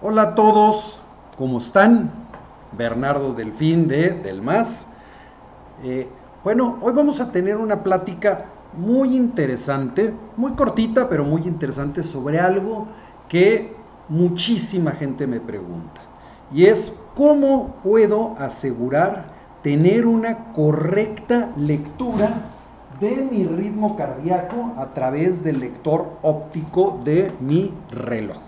Hola a todos, ¿cómo están? Bernardo Delfín de Del Más. Eh, bueno, hoy vamos a tener una plática muy interesante, muy cortita, pero muy interesante sobre algo que muchísima gente me pregunta. Y es cómo puedo asegurar tener una correcta lectura de mi ritmo cardíaco a través del lector óptico de mi reloj.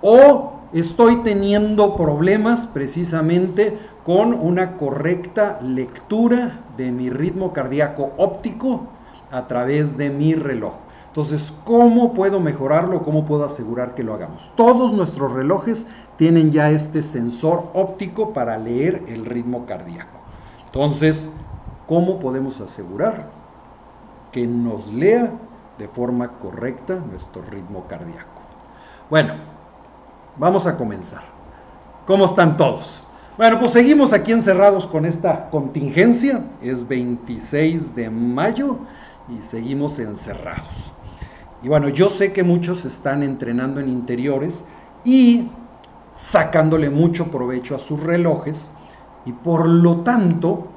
O estoy teniendo problemas precisamente con una correcta lectura de mi ritmo cardíaco óptico a través de mi reloj. Entonces, ¿cómo puedo mejorarlo? ¿Cómo puedo asegurar que lo hagamos? Todos nuestros relojes tienen ya este sensor óptico para leer el ritmo cardíaco. Entonces, ¿cómo podemos asegurar que nos lea de forma correcta nuestro ritmo cardíaco? Bueno, vamos a comenzar. ¿Cómo están todos? Bueno, pues seguimos aquí encerrados con esta contingencia. Es 26 de mayo y seguimos encerrados. Y bueno, yo sé que muchos están entrenando en interiores y sacándole mucho provecho a sus relojes y por lo tanto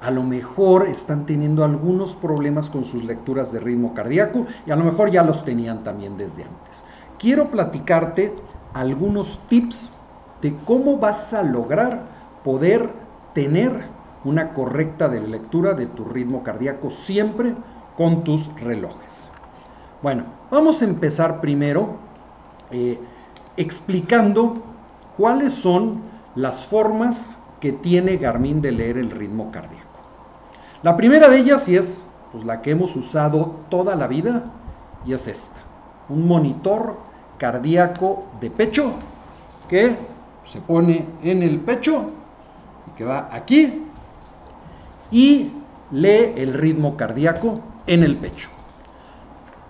a lo mejor están teniendo algunos problemas con sus lecturas de ritmo cardíaco y a lo mejor ya los tenían también desde antes. Quiero platicarte algunos tips de cómo vas a lograr poder tener una correcta lectura de tu ritmo cardíaco siempre con tus relojes. Bueno, vamos a empezar primero eh, explicando cuáles son las formas que tiene Garmin de leer el ritmo cardíaco. La primera de ellas, y es pues, la que hemos usado toda la vida, y es esta, un monitor cardíaco de pecho que se pone en el pecho y que va aquí y lee el ritmo cardíaco en el pecho.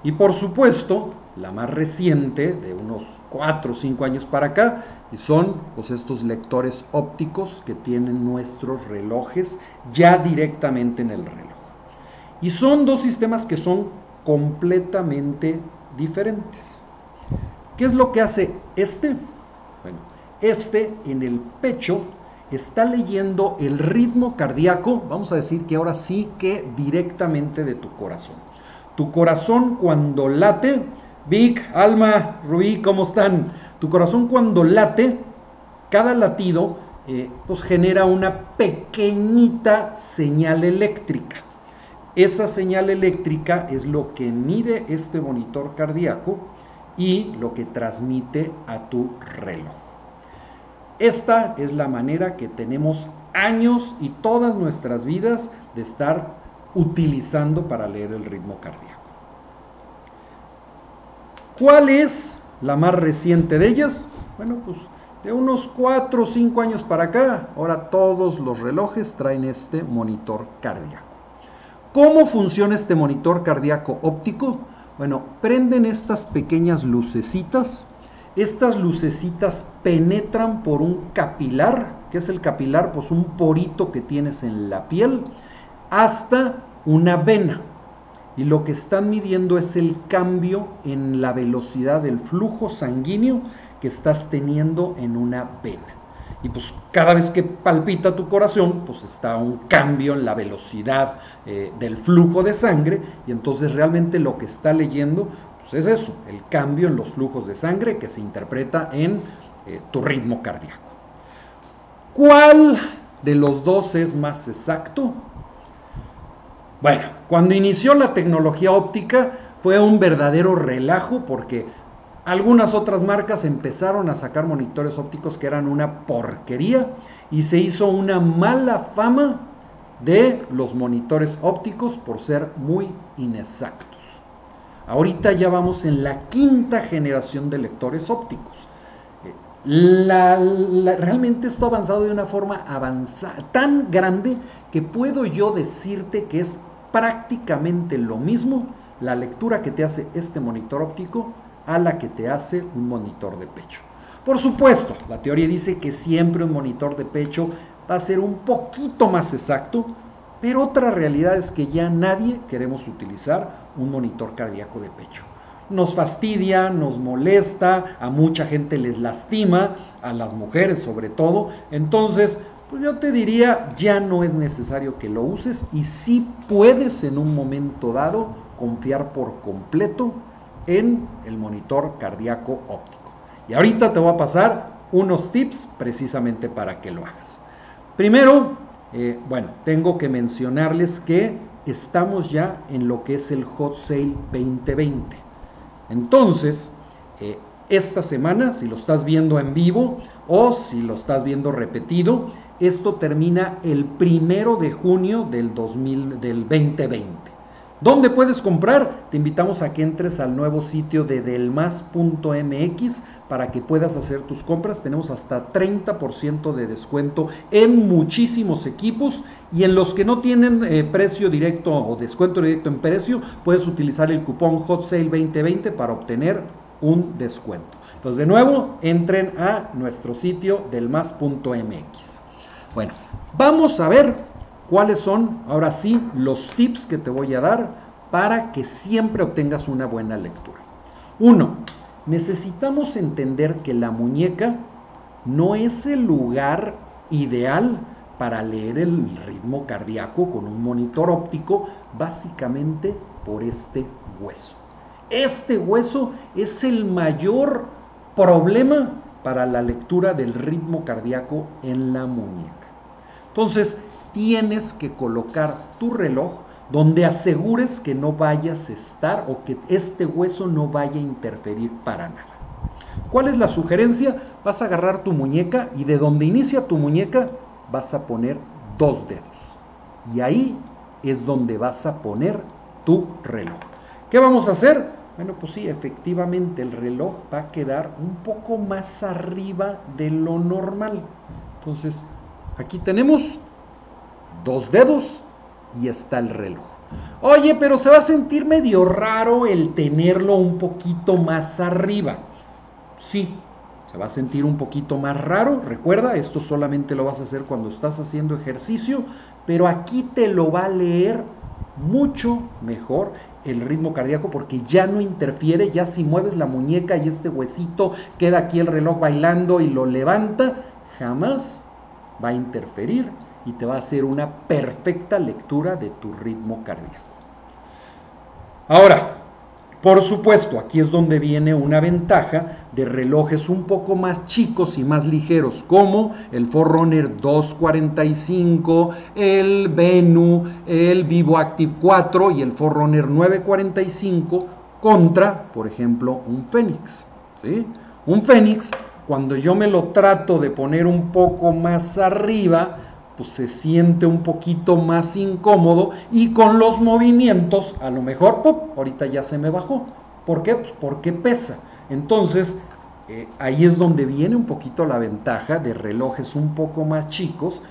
Y por supuesto, la más reciente, de unos 4 o 5 años para acá, y son pues, estos lectores ópticos que tienen nuestros relojes ya directamente en el reloj. Y son dos sistemas que son completamente diferentes. ¿Qué es lo que hace este? Bueno, este en el pecho está leyendo el ritmo cardíaco, vamos a decir que ahora sí que directamente de tu corazón. Tu corazón cuando late, Vic, Alma, Rubí, ¿cómo están? Tu corazón cuando late, cada latido eh, pues genera una pequeñita señal eléctrica. Esa señal eléctrica es lo que mide este monitor cardíaco y lo que transmite a tu reloj. Esta es la manera que tenemos años y todas nuestras vidas de estar utilizando para leer el ritmo cardíaco. ¿Cuál es la más reciente de ellas? Bueno, pues de unos 4 o 5 años para acá, ahora todos los relojes traen este monitor cardíaco. ¿Cómo funciona este monitor cardíaco óptico? Bueno, prenden estas pequeñas lucecitas estas lucecitas penetran por un capilar, que es el capilar, pues un porito que tienes en la piel, hasta una vena. Y lo que están midiendo es el cambio en la velocidad del flujo sanguíneo que estás teniendo en una vena. Y pues cada vez que palpita tu corazón, pues está un cambio en la velocidad eh, del flujo de sangre y entonces realmente lo que está leyendo pues es eso, el cambio en los flujos de sangre que se interpreta en eh, tu ritmo cardíaco. ¿Cuál de los dos es más exacto? Bueno, cuando inició la tecnología óptica fue un verdadero relajo porque algunas otras marcas empezaron a sacar monitores ópticos que eran una porquería y se hizo una mala fama de los monitores ópticos por ser muy inexactos. Ahorita ya vamos en la quinta generación de lectores ópticos. realmente esto ha avanzado de una forma avanzada, tan grande que puedo yo decirte que es prácticamente lo mismo la lectura que te hace este monitor óptico a la que te hace un monitor de pecho. Por supuesto, la teoría dice que siempre un monitor de pecho va a ser un poquito más exacto, pero otra realidad es que ya nadie queremos utilizar un monitor cardíaco de pecho. nos fastidia, nos molesta, a mucha gente les lastima, a las mujeres sobre todo. Entonces, pues yo te diría, ya no es necesario que lo uses y sí puedes en un momento dado confiar por completo en el monitor cardíaco óptico. Y ahorita te voy a pasar unos tips precisamente para que lo hagas. Primero, eh, bueno, tengo que mencionarles que estamos ya en lo que es el Hot Sale 2020. Entonces, eh, esta semana, si lo estás viendo en vivo o si lo estás viendo repetido, esto termina el primero de junio del, 2000, del 2020. ¿Dónde puedes comprar? Te invitamos a que entres al nuevo sitio de delmas.mx para que puedas hacer tus compras. Tenemos hasta 30% de descuento en muchísimos equipos y en los que no tienen eh, precio directo o descuento directo en precio, puedes utilizar el cupón Hot Sale 2020 para obtener un descuento. Entonces, de nuevo, entren a nuestro sitio delmas.mx. Bueno, vamos a ver cuáles son, ahora sí, los tips que te voy a dar para que siempre obtengas una buena lectura. Uno, necesitamos entender que la muñeca no es el lugar ideal para leer el ritmo cardíaco con un monitor óptico, básicamente por este hueso. Este hueso es el mayor problema para la lectura del ritmo cardíaco en la muñeca. Entonces, tienes que colocar tu reloj donde asegures que no vayas a estar o que este hueso no vaya a interferir para nada. ¿Cuál es la sugerencia? Vas a agarrar tu muñeca y de donde inicia tu muñeca vas a poner dos dedos. Y ahí es donde vas a poner tu reloj. ¿Qué vamos a hacer? Bueno, pues sí, efectivamente el reloj va a quedar un poco más arriba de lo normal. Entonces, aquí tenemos dos dedos y está el reloj. Oye, pero se va a sentir medio raro el tenerlo un poquito más arriba. Sí, se va a sentir un poquito más raro. Recuerda, esto solamente lo vas a hacer cuando estás haciendo ejercicio, pero aquí te lo va a leer mucho mejor el ritmo cardíaco porque ya no interfiere, ya si mueves la muñeca y este huesito queda aquí el reloj bailando y lo levanta, jamás va a interferir y te va a hacer una perfecta lectura de tu ritmo cardíaco. Ahora, por supuesto, aquí es donde viene una ventaja de relojes un poco más chicos y más ligeros, como el Forerunner 245, el Venu, el Vivo Active 4 y el Forerunner 945 contra, por ejemplo, un Fénix. ¿sí? Un Fénix, cuando yo me lo trato de poner un poco más arriba, pues se siente un poquito más incómodo y con los movimientos, a lo mejor, ¡pop! ahorita ya se me bajó. ¿Por qué? Pues porque pesa. Entonces, eh, ahí es donde viene un poquito la ventaja de relojes un poco más chicos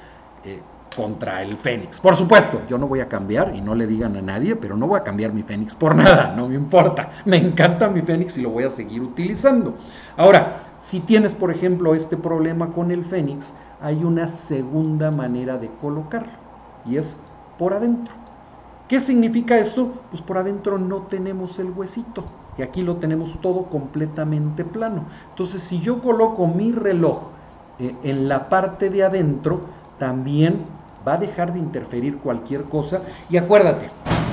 eh, contra el Fénix. Por supuesto, yo no voy a cambiar y no le digan a nadie, pero no voy a cambiar mi Fénix por nada, no me importa. Me encanta mi Fénix y lo voy a seguir utilizando. Ahora, si tienes, por ejemplo, este problema con el Fénix, hay una segunda manera de colocarlo y es por adentro. ¿Qué significa esto? Pues por adentro no tenemos el huesito y aquí lo tenemos todo completamente plano. Entonces si yo coloco mi reloj eh, en la parte de adentro, también va a dejar de interferir cualquier cosa. Y acuérdate,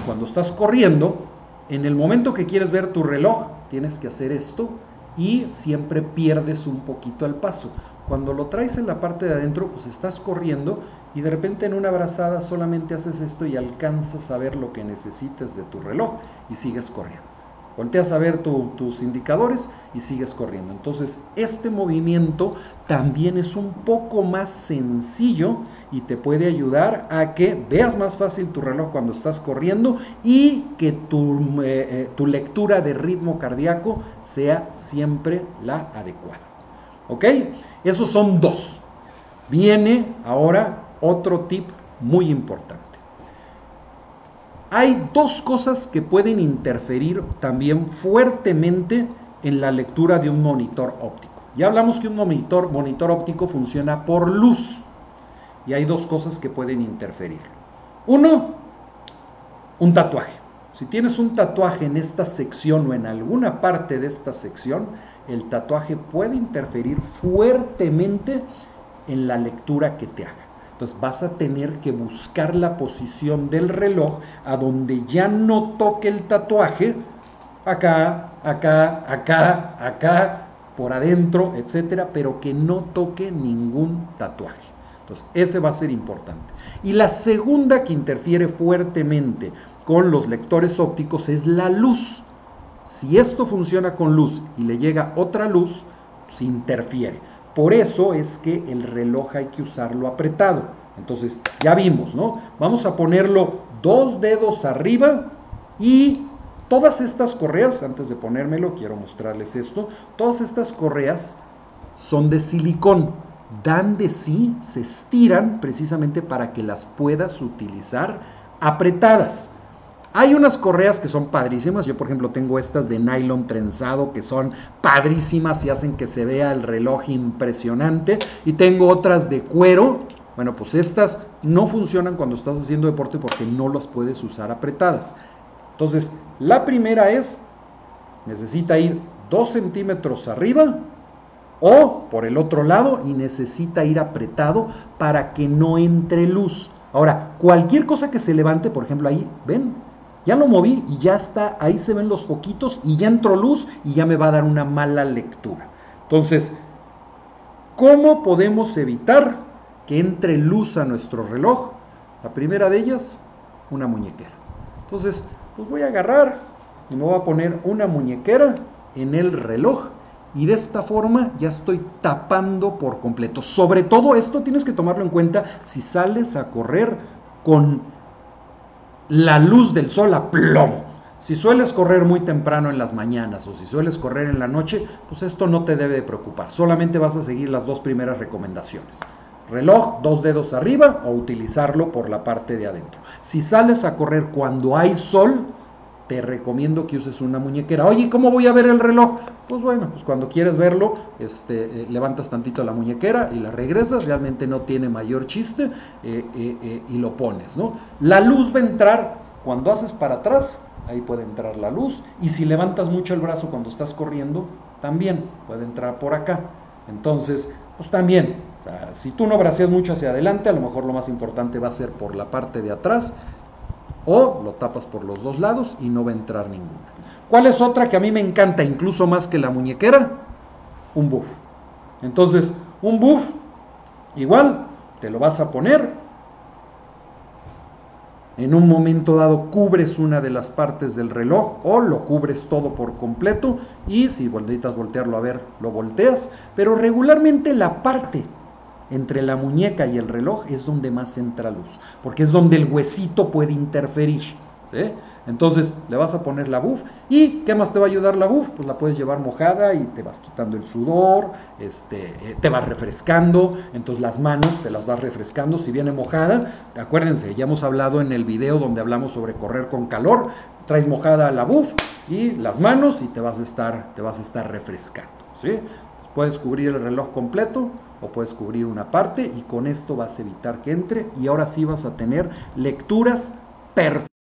cuando estás corriendo, en el momento que quieres ver tu reloj, tienes que hacer esto y siempre pierdes un poquito el paso. Cuando lo traes en la parte de adentro, pues estás corriendo y de repente en una brazada solamente haces esto y alcanzas a ver lo que necesites de tu reloj y sigues corriendo. Volteas a ver tus indicadores y sigues corriendo. Entonces, este movimiento también es un poco más sencillo y te puede ayudar a que veas más fácil tu reloj cuando estás corriendo y que tu, eh, eh, tu lectura de ritmo cardíaco sea siempre la adecuada. ¿Ok? Esos son dos. Viene ahora otro tip muy importante. Hay dos cosas que pueden interferir también fuertemente en la lectura de un monitor óptico. Ya hablamos que un monitor, monitor óptico funciona por luz y hay dos cosas que pueden interferir. Uno, un tatuaje. Si tienes un tatuaje en esta sección o en alguna parte de esta sección, el tatuaje puede interferir fuertemente en la lectura que te haga. Entonces vas a tener que buscar la posición del reloj a donde ya no toque el tatuaje, acá, acá, acá, acá, por adentro, etcétera, pero que no toque ningún tatuaje. Entonces, ese va a ser importante. Y la segunda que interfiere fuertemente con los lectores ópticos es la luz. Si esto funciona con luz y le llega otra luz, se interfiere. Por eso es que el reloj hay que usarlo apretado. Entonces, ya vimos, ¿no? Vamos a ponerlo dos dedos arriba y todas estas correas, antes de ponérmelo, quiero mostrarles esto, todas estas correas son de silicón, dan de sí, se estiran precisamente para que las puedas utilizar apretadas. Hay unas correas que son padrísimas. Yo, por ejemplo, tengo estas de nylon trenzado que son padrísimas y hacen que se vea el reloj impresionante. Y tengo otras de cuero. Bueno, pues estas no funcionan cuando estás haciendo deporte porque no las puedes usar apretadas. Entonces, la primera es, necesita ir 2 centímetros arriba o por el otro lado y necesita ir apretado para que no entre luz. Ahora, cualquier cosa que se levante, por ejemplo, ahí, ven, ya lo moví y ya está, ahí se ven los foquitos y ya entró luz y ya me va a dar una mala lectura. Entonces, ¿cómo podemos evitar que entre luz a nuestro reloj? La primera de ellas, una muñequera. Entonces, pues voy a agarrar y me voy a poner una muñequera en el reloj y de esta forma ya estoy tapando por completo. Sobre todo esto tienes que tomarlo en cuenta si sales a correr con la luz del sol a plomo. Si sueles correr muy temprano en las mañanas o si sueles correr en la noche, pues esto no te debe preocupar. Solamente vas a seguir las dos primeras recomendaciones. Reloj, dos dedos arriba o utilizarlo por la parte de adentro. Si sales a correr cuando hay sol, te recomiendo que uses una muñequera. Oye, ¿cómo voy a ver el reloj? Pues bueno, pues cuando quieres verlo, este, eh, levantas tantito la muñequera y la regresas, realmente no tiene mayor chiste eh, eh, y lo pones, ¿no? La luz va a entrar cuando haces para atrás, ahí puede entrar la luz, y si levantas mucho el brazo cuando estás corriendo, también puede entrar por acá. Entonces, pues también, si tú no braceas mucho hacia adelante, a lo mejor lo más importante va a ser por la parte de atrás o lo tapas por los dos lados y no va a entrar ninguna. ¿Cuál es otra que a mí me encanta incluso más que la muñequera? Un buff. Entonces, un buff, igual, te lo vas a poner. En un momento dado cubres una de las partes del reloj o lo cubres todo por completo y si necesitas voltearlo a ver, lo volteas. Pero regularmente la parte entre la muñeca y el reloj es donde más entra luz, porque es donde el huesito puede interferir. Entonces le vas a poner la buff y ¿qué más te va a ayudar la buff? Pues la puedes llevar mojada y te vas quitando el sudor, este, eh, te vas refrescando, entonces las manos te las vas refrescando si viene mojada. Acuérdense, ya hemos hablado en el video donde hablamos sobre correr con calor, traes mojada la buff y las manos y te vas a estar, te vas a estar refrescando. ¿sí? Puedes cubrir el reloj completo o puedes cubrir una parte y con esto vas a evitar que entre y ahora sí vas a tener lecturas perfectas